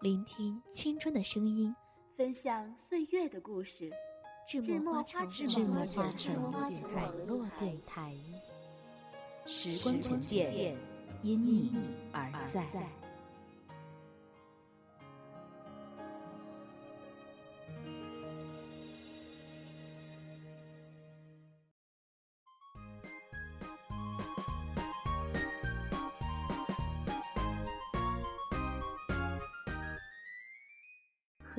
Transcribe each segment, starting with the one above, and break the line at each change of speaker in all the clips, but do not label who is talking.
聆听青春的声音，
分享岁月的故事。
智墨花城网络电台，
时光沉淀，因你而在。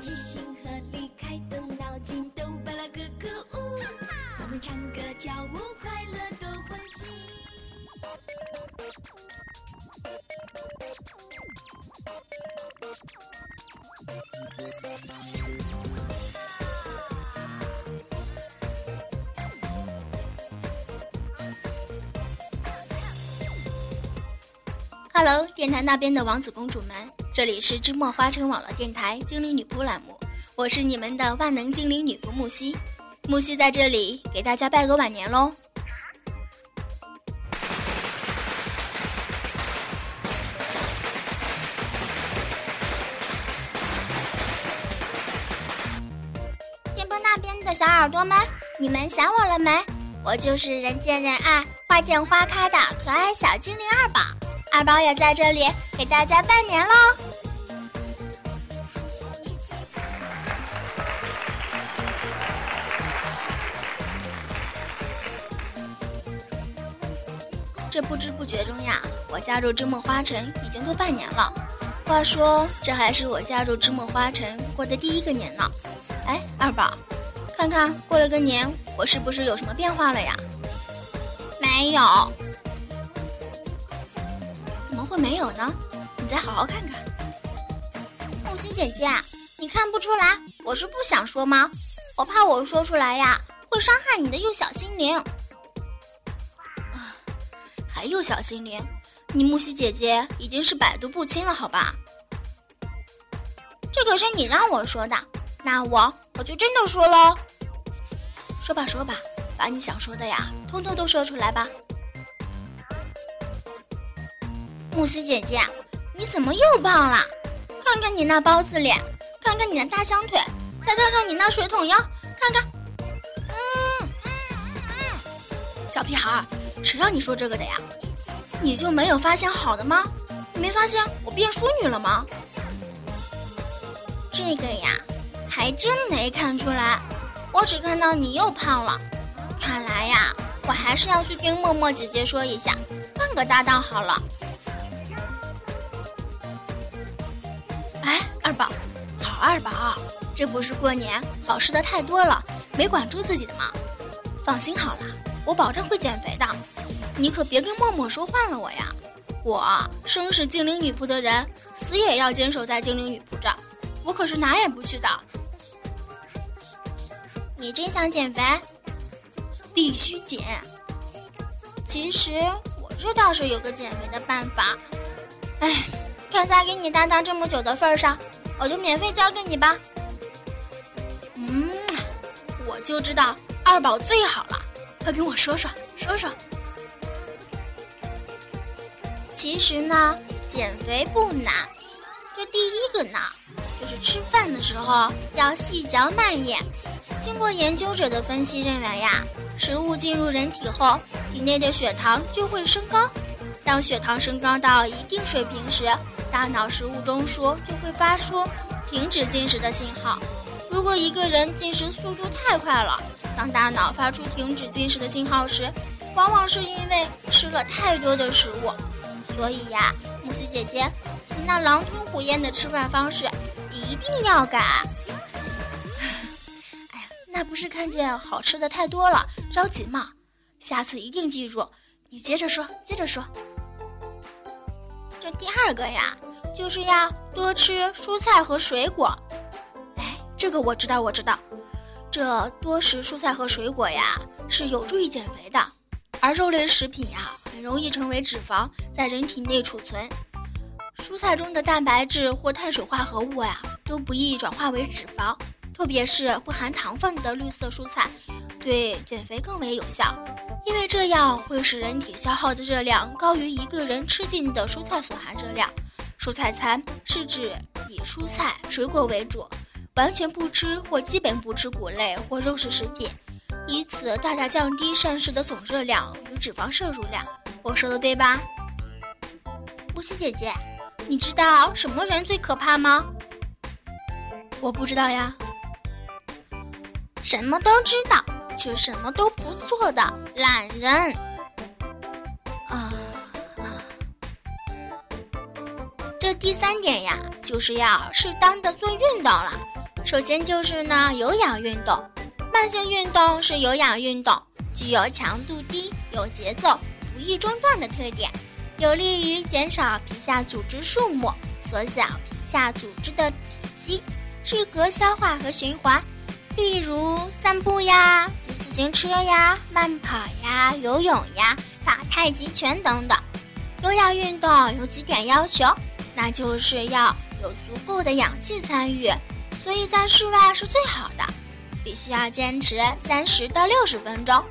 齐心合力，开动脑筋，都巴拉咯咯呜！我们唱歌跳舞，快乐多欢喜。
Hello，电台那边的王子公主们。这里是芝墨花城网络电台精灵女仆栏目，我是你们的万能精灵女仆木西。木西在这里给大家拜个晚年喽！电波那边的小耳朵们，你们想我了没？我就是人见人爱、花见花开的可爱小精灵二宝。二宝也在这里给大家拜年喽！不知不觉中呀，我加入芝墨花城已经都半年了。话说，这还是我加入芝墨花城过的第一个年呢。哎，二宝，看看过了个年，我是不是有什么变化了呀？没有。怎么会没有呢？你再好好看看。木心姐姐，你看不出来我是不想说吗？我怕我说出来呀，会伤害你的幼小心灵。还有小心灵？你木西姐姐已经是百毒不侵了，好吧？这可是你让我说的，那我我就真的说喽。说吧说吧，把你想说的呀，通通都说出来吧。慕斯姐姐，你怎么又胖了？看看你那包子脸，看看你那大香腿，再看看你那水桶腰，看看，嗯嗯嗯，小屁孩，谁让你说这个的呀？你就没有发现好的吗？你没发现我变淑女了吗？这个呀，还真没看出来，我只看到你又胖了。看来呀，我还是要去跟默默姐姐说一下，换个搭档好了。哎二宝，好二宝，这不是过年好吃的太多了，没管住自己的吗？放心好了，我保证会减肥的。你可别跟默默说换了我呀！我生是精灵女仆的人，死也要坚守在精灵女仆这，我可是哪也不去的。你真想减肥？必须减。其实我这倒是有个减肥的办法，哎，看在给你搭档这么久的份上。我就免费教给你吧。嗯，我就知道二宝最好了，快跟我说说说说。其实呢，减肥不难，这第一个呢，就是吃饭的时候要细嚼慢咽。经过研究者的分析认为呀，食物进入人体后，体内的血糖就会升高，当血糖升高到一定水平时，大脑食物中枢就会发出停止进食的信号。如果一个人进食速度太快了，当大脑发出停止进食的信号时，往往是因为吃了太多的食物。所以呀，木西姐姐，你那狼吞虎咽的吃饭方式一定要改。哎呀，那不是看见好吃的太多了着急吗？下次一定记住。你接着说，接着说。这第二个呀，就是要多吃蔬菜和水果。哎，这个我知道，我知道。这多食蔬菜和水果呀，是有助于减肥的。而肉类食品呀，很容易成为脂肪，在人体内储存。蔬菜中的蛋白质或碳水化合物呀，都不易转化为脂肪，特别是不含糖分的绿色蔬菜，对减肥更为有效。因为这样会使人体消耗的热量高于一个人吃进的蔬菜所含热量。蔬菜餐是指以蔬菜、水果为主，完全不吃或基本不吃谷类或肉食食品，以此大大降低膳食的总热量与脂肪摄入量。我说的对吧？乌西姐姐，你知道什么人最可怕吗？我不知道呀。什么都知道。却什么都不做的懒人，啊啊！这第三点呀，就是要适当的做运动了。首先就是呢，有氧运动。慢性运动是有氧运动，具有强度低、有节奏、不易中断的特点，有利于减少皮下组织数目，缩小皮下组织的体积，适合消化和循环。例如散步呀、骑自行车呀、慢跑呀、游泳呀、打太极拳等等。有氧运动有几点要求，那就是要有足够的氧气参与，所以在室外是最好的。必须要坚持三十到六十分钟。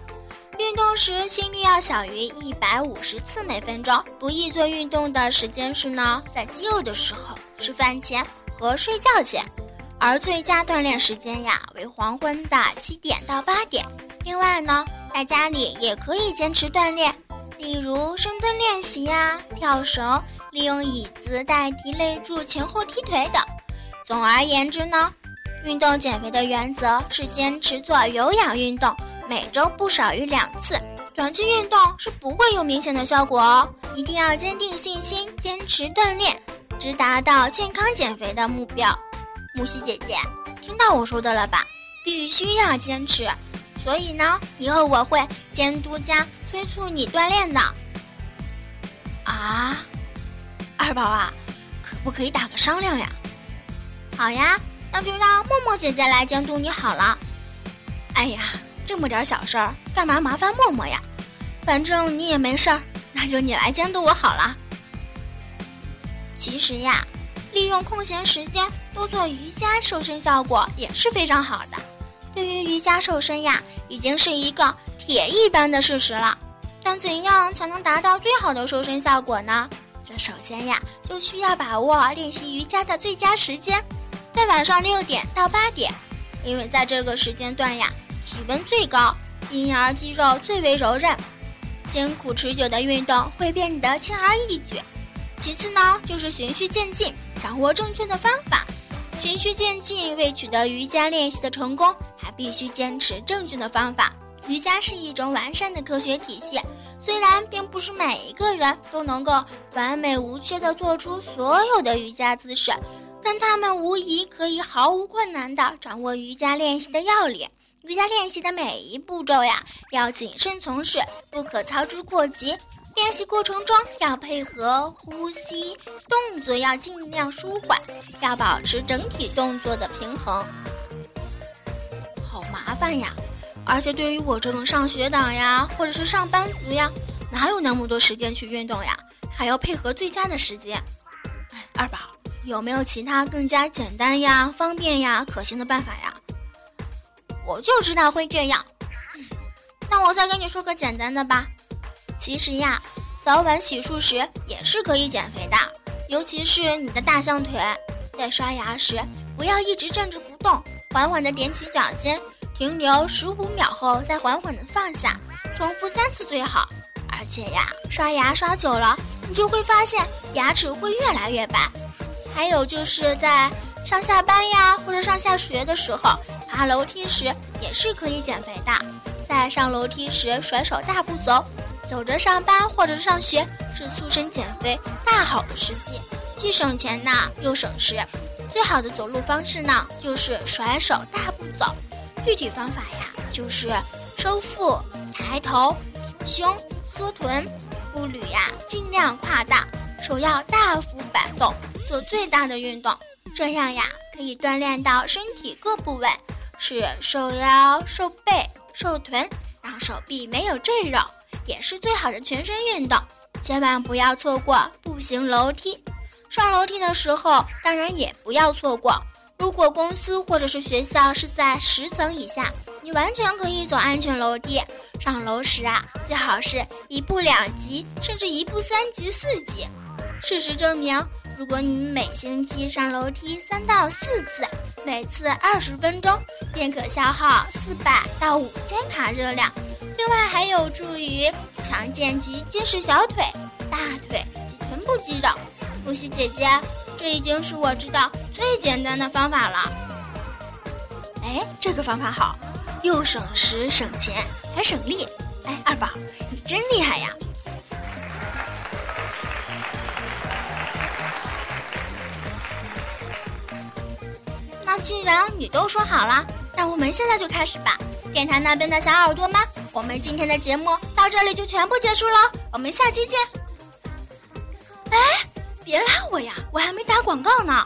运动时心率要小于一百五十次每分钟。不宜做运动的时间是呢，在饥饿的时候、吃饭前和睡觉前。而最佳锻炼时间呀，为黄昏的七点到八点。另外呢，在家里也可以坚持锻炼，例如深蹲练习呀、跳绳、利用椅子代替肋柱前后踢腿等。总而言之呢，运动减肥的原则是坚持做有氧运动，每周不少于两次。短期运动是不会有明显的效果哦，一定要坚定信心，坚持锻炼，直达到健康减肥的目标。木西姐姐，听到我说的了吧？必须要坚持，所以呢，以后我会监督加催促你锻炼的。啊，二宝啊，可不可以打个商量呀？好呀，那就让默默姐姐来监督你好了。哎呀，这么点小事儿，干嘛麻烦默默呀？反正你也没事儿，那就你来监督我好了。其实呀。利用空闲时间多做瑜伽，瘦身效果也是非常好的。对于瑜伽瘦身呀，已经是一个铁一般的事实了。但怎样才能达到最好的瘦身效果呢？这首先呀，就需要把握练习瑜伽的最佳时间，在晚上六点到八点，因为在这个时间段呀，体温最高，因而肌肉最为柔韧，艰苦持久的运动会变得轻而易举。其次呢，就是循序渐进。掌握正确的方法，循序渐进。为取得瑜伽练习的成功，还必须坚持正确的方法。瑜伽是一种完善的科学体系，虽然并不是每一个人都能够完美无缺地做出所有的瑜伽姿势，但他们无疑可以毫无困难地掌握瑜伽练习的要领。瑜伽练习的每一步骤呀，要谨慎从事，不可操之过急。练习过程中要配合呼吸，动作要尽量舒缓，要保持整体动作的平衡。好麻烦呀！而且对于我这种上学党呀，或者是上班族呀，哪有那么多时间去运动呀？还要配合最佳的时间。哎，二宝，有没有其他更加简单呀、方便呀、可行的办法呀？我就知道会这样。那我再跟你说个简单的吧。其实呀，早晚洗漱时也是可以减肥的，尤其是你的大象腿。在刷牙时，不要一直站着不动，缓缓地踮起脚尖，停留十五秒后再缓缓地放下，重复三次最好。而且呀，刷牙刷久了，你就会发现牙齿会越来越白。还有就是在上下班呀，或者上下学的时候，爬楼梯时也是可以减肥的。在上楼梯时甩手大步走，走着上班或者上学是塑身减肥大好的时机，既省钱呐又省时。最好的走路方式呢，就是甩手大步走。具体方法呀，就是收腹、抬头、挺胸、缩臀，步履呀尽量跨大，手要大幅摆动，做最大的运动。这样呀，可以锻炼到身体各部位，是瘦腰、瘦背、瘦臀，让手臂没有赘肉，也是最好的全身运动。千万不要错过步行楼梯。上楼梯的时候，当然也不要错过。如果公司或者是学校是在十层以下，你完全可以走安全楼梯。上楼时啊，最好是一步两级，甚至一步三级、四级。事实证明，如果你每星期上楼梯三到四次，每次二十分钟，便可消耗四百到五千卡热量。另外，还有助于强健及结实小腿、大腿及臀部肌肉。露西姐姐，这已经是我知道最简单的方法了。哎，这个方法好，又省时省钱还省力。哎，二宝，你真厉害呀！既然你都说好了，那我们现在就开始吧。电台那边的小耳朵们，我们今天的节目到这里就全部结束了，我们下期见。哎。别拉我呀，我还没打广告呢。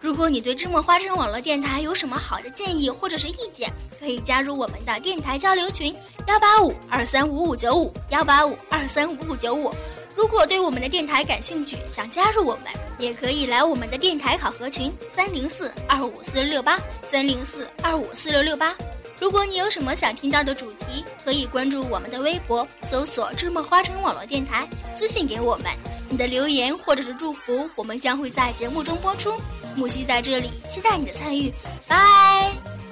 如果你对芝麻花生网络电台有什么好的建议或者是意见，可以加入我们的电台交流群幺八五二三五五九五幺八五二三五五九五。如果对我们的电台感兴趣，想加入我们，也可以来我们的电台考核群三零四二五四六六八三零四二五四六六八。如果你有什么想听到的主题，可以关注我们的微博，搜索“芝麻花城网络电台”，私信给我们。你的留言或者是祝福，我们将会在节目中播出。木西在这里期待你的参与，拜。